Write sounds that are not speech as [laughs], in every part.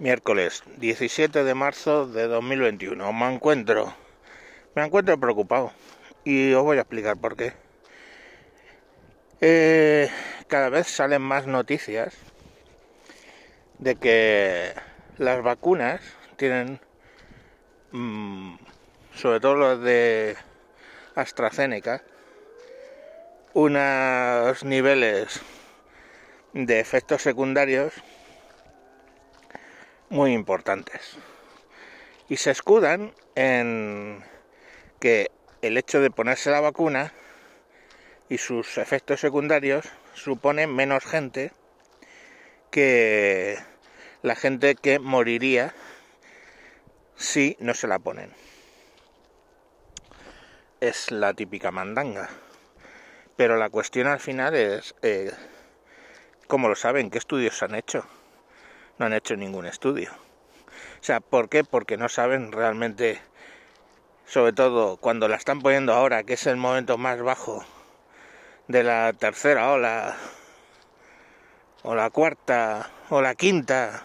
Miércoles 17 de marzo de 2021. Me encuentro, me encuentro preocupado y os voy a explicar por qué. Eh, cada vez salen más noticias de que las vacunas tienen, mm, sobre todo las de AstraZeneca, unos niveles de efectos secundarios muy importantes. Y se escudan en que el hecho de ponerse la vacuna y sus efectos secundarios supone menos gente que la gente que moriría si no se la ponen. Es la típica mandanga. Pero la cuestión al final es, eh, ¿cómo lo saben? ¿Qué estudios han hecho? No han hecho ningún estudio. O sea, ¿por qué? Porque no saben realmente, sobre todo cuando la están poniendo ahora, que es el momento más bajo de la tercera ola, o la cuarta, o la quinta,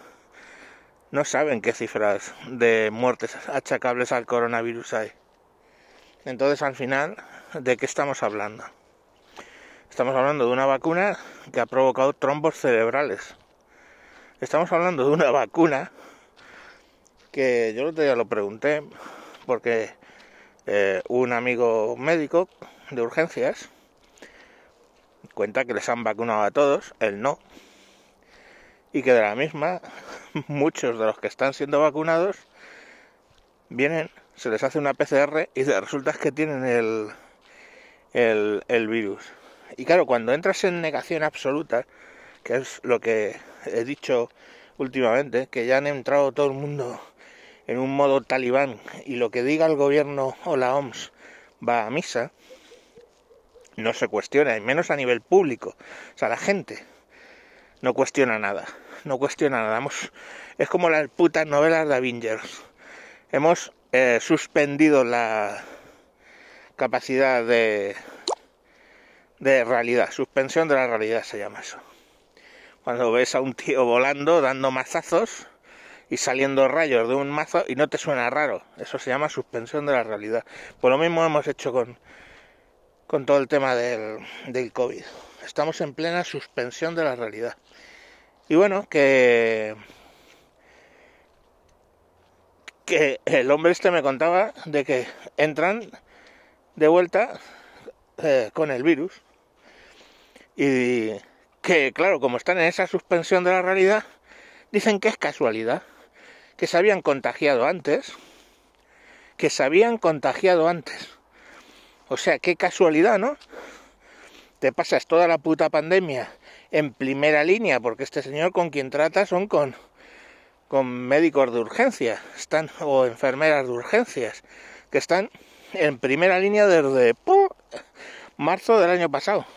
no saben qué cifras de muertes achacables al coronavirus hay. Entonces, al final, ¿de qué estamos hablando? Estamos hablando de una vacuna que ha provocado trombos cerebrales. Estamos hablando de una vacuna que yo el lo pregunté porque eh, un amigo médico de urgencias cuenta que les han vacunado a todos, él no, y que de la misma [laughs] muchos de los que están siendo vacunados vienen, se les hace una PCR y resulta que tienen el, el, el virus. Y claro, cuando entras en negación absoluta, que es lo que he dicho últimamente, que ya han entrado todo el mundo en un modo talibán y lo que diga el gobierno o la OMS va a misa, no se cuestiona, y menos a nivel público. O sea, la gente no cuestiona nada, no cuestiona nada. es como las putas novelas de Avengers. Hemos eh, suspendido la capacidad de, de realidad, suspensión de la realidad se llama eso. Cuando ves a un tío volando, dando mazazos y saliendo rayos de un mazo y no te suena raro. Eso se llama suspensión de la realidad. Pues lo mismo hemos hecho con, con todo el tema del, del COVID. Estamos en plena suspensión de la realidad. Y bueno, que que el hombre este me contaba de que entran de vuelta eh, con el virus y que, claro, como están en esa suspensión de la realidad, dicen que es casualidad, que se habían contagiado antes, que se habían contagiado antes. O sea, qué casualidad, ¿no? Te pasas toda la puta pandemia en primera línea, porque este señor con quien trata son con, con médicos de urgencia, están, o enfermeras de urgencias, que están en primera línea desde marzo del año pasado.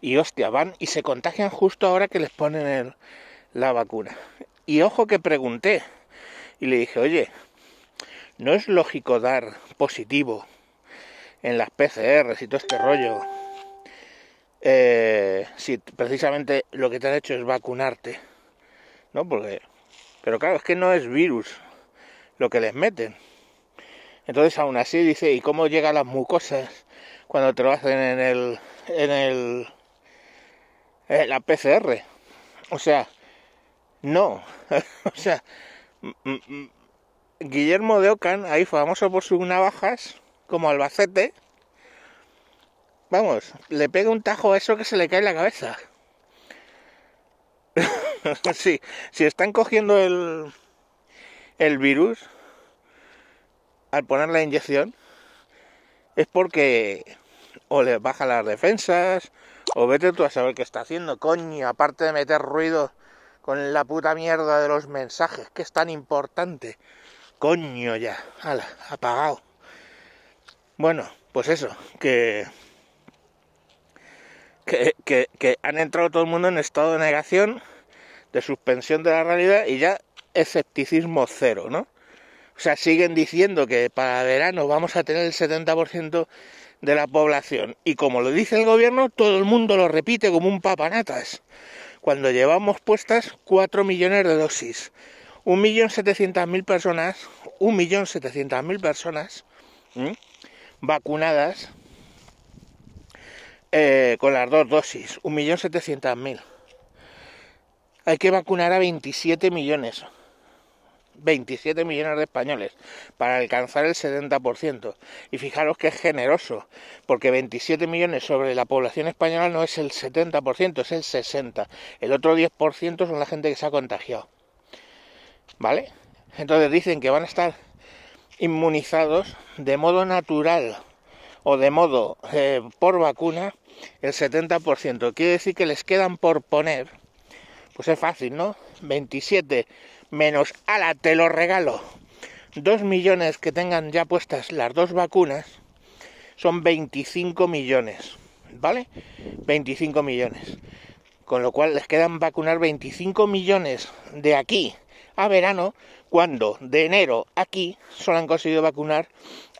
Y hostia, van y se contagian justo ahora que les ponen la vacuna. Y ojo que pregunté y le dije, oye, ¿no es lógico dar positivo en las PCRs y todo este rollo? Eh, si precisamente lo que te han hecho es vacunarte, ¿no? Porque, pero claro, es que no es virus lo que les meten. Entonces, aún así dice, ¿y cómo llegan las mucosas cuando te lo hacen en el, en el eh, la PCR. O sea, no. [laughs] o sea, Guillermo de Ocan, ahí famoso por sus navajas, como Albacete, vamos, le pega un tajo a eso que se le cae en la cabeza. [laughs] sí, si están cogiendo el, el virus al poner la inyección, es porque o le baja las defensas, o vete tú a saber qué está haciendo, coño, aparte de meter ruido con la puta mierda de los mensajes, que es tan importante. Coño ya, ala, apagado. Bueno, pues eso, que, que, que, que han entrado todo el mundo en estado de negación, de suspensión de la realidad y ya escepticismo cero, ¿no? O sea, siguen diciendo que para verano vamos a tener el 70% de la población. Y como lo dice el gobierno, todo el mundo lo repite como un papanatas. cuando llevamos puestas 4 millones de dosis. 1.700.000 personas, 1.700.000 personas vacunadas eh, con las dos dosis, 1.700.000. Hay que vacunar a 27 millones. 27 millones de españoles para alcanzar el 70%. Y fijaros que es generoso, porque 27 millones sobre la población española no es el 70%, es el 60%. El otro 10% son la gente que se ha contagiado. ¿Vale? Entonces dicen que van a estar inmunizados de modo natural o de modo eh, por vacuna el 70%. Quiere decir que les quedan por poner, pues es fácil, ¿no? 27 menos, ala, te lo regalo, 2 millones que tengan ya puestas las dos vacunas, son 25 millones, ¿vale? 25 millones. Con lo cual les quedan vacunar 25 millones de aquí a verano, cuando de enero aquí solo han conseguido vacunar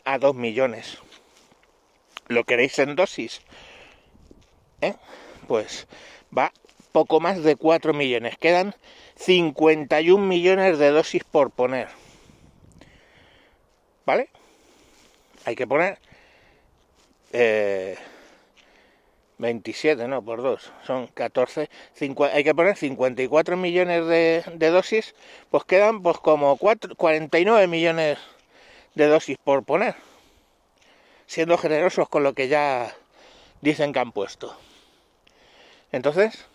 a 2 millones. ¿Lo queréis en dosis? ¿Eh? Pues va poco más de 4 millones. Quedan 51 millones de dosis por poner. ¿Vale? Hay que poner eh, 27, no, por dos, son 14, hay que poner 54 millones de, de, dosis, pues quedan pues como 4, 49 millones de dosis por poner, siendo generosos con lo que ya dicen que han puesto. Entonces,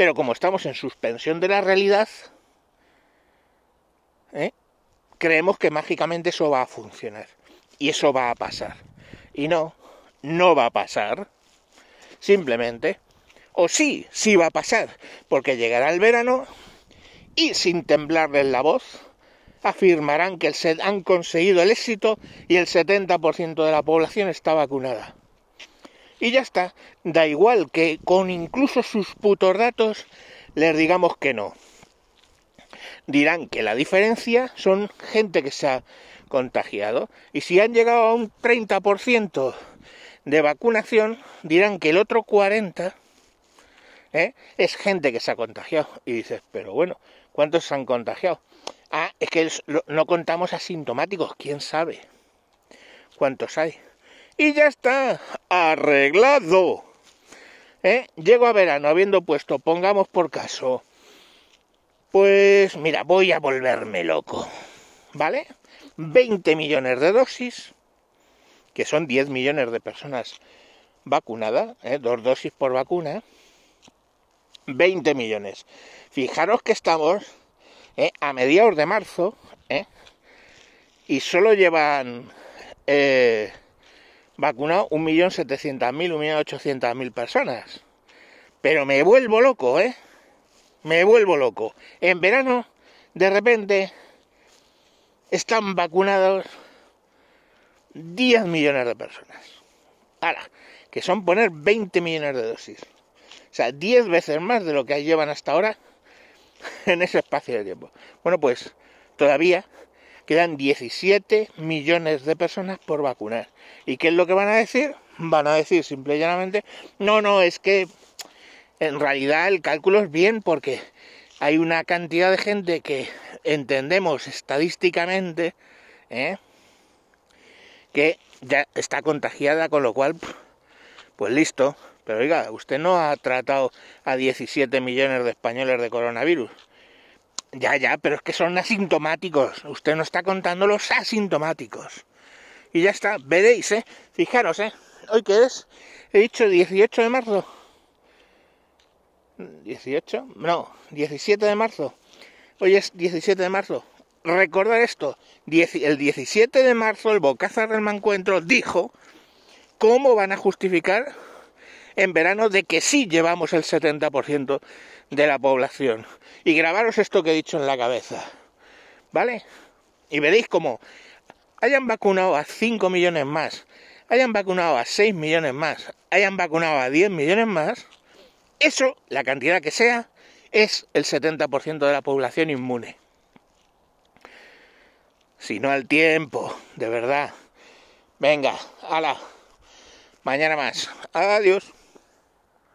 pero como estamos en suspensión de la realidad, ¿eh? creemos que mágicamente eso va a funcionar. Y eso va a pasar. Y no, no va a pasar. Simplemente. O sí, sí va a pasar. Porque llegará el verano y sin temblarles la voz, afirmarán que han conseguido el éxito y el 70% de la población está vacunada. Y ya está. Da igual que con incluso sus putos datos les digamos que no. Dirán que la diferencia son gente que se ha contagiado. Y si han llegado a un 30% de vacunación, dirán que el otro 40% ¿eh? es gente que se ha contagiado. Y dices, pero bueno, ¿cuántos se han contagiado? Ah, es que no contamos asintomáticos, quién sabe cuántos hay y ya está arreglado. ¿Eh? Llego a verano habiendo puesto, pongamos por caso, pues mira, voy a volverme loco, ¿vale? 20 millones de dosis, que son 10 millones de personas vacunadas, ¿eh? dos dosis por vacuna, 20 millones. Fijaros que estamos ¿eh? a mediados de marzo, ¿eh? y solo llevan vacunado 1.700.000, 1.800.000 personas. Pero me vuelvo loco, ¿eh? Me vuelvo loco. En verano, de repente, están vacunados 10 millones de personas. Ahora, que son poner 20 millones de dosis. O sea, 10 veces más de lo que llevan hasta ahora [laughs] en ese espacio de tiempo. Bueno, pues todavía quedan 17 millones de personas por vacunar. ¿Y qué es lo que van a decir? Van a decir simple y llanamente, no, no, es que en realidad el cálculo es bien porque hay una cantidad de gente que entendemos estadísticamente ¿eh? que ya está contagiada, con lo cual, pues listo. Pero oiga, usted no ha tratado a 17 millones de españoles de coronavirus. Ya, ya, pero es que son asintomáticos. Usted no está contando los asintomáticos. Y ya está, veréis, ¿eh? Fijaros, ¿eh? ¿Hoy qué es? He dicho 18 de marzo. 18, no, 17 de marzo. Hoy es 17 de marzo. Recordar esto, el 17 de marzo el Bocázar del Mancuentro dijo cómo van a justificar en verano de que sí llevamos el 70% de la población. Y grabaros esto que he dicho en la cabeza. ¿Vale? Y veréis cómo hayan vacunado a 5 millones más, hayan vacunado a 6 millones más, hayan vacunado a 10 millones más, eso, la cantidad que sea, es el 70% de la población inmune. Si no al tiempo, de verdad. Venga, ala. Mañana más. Adiós.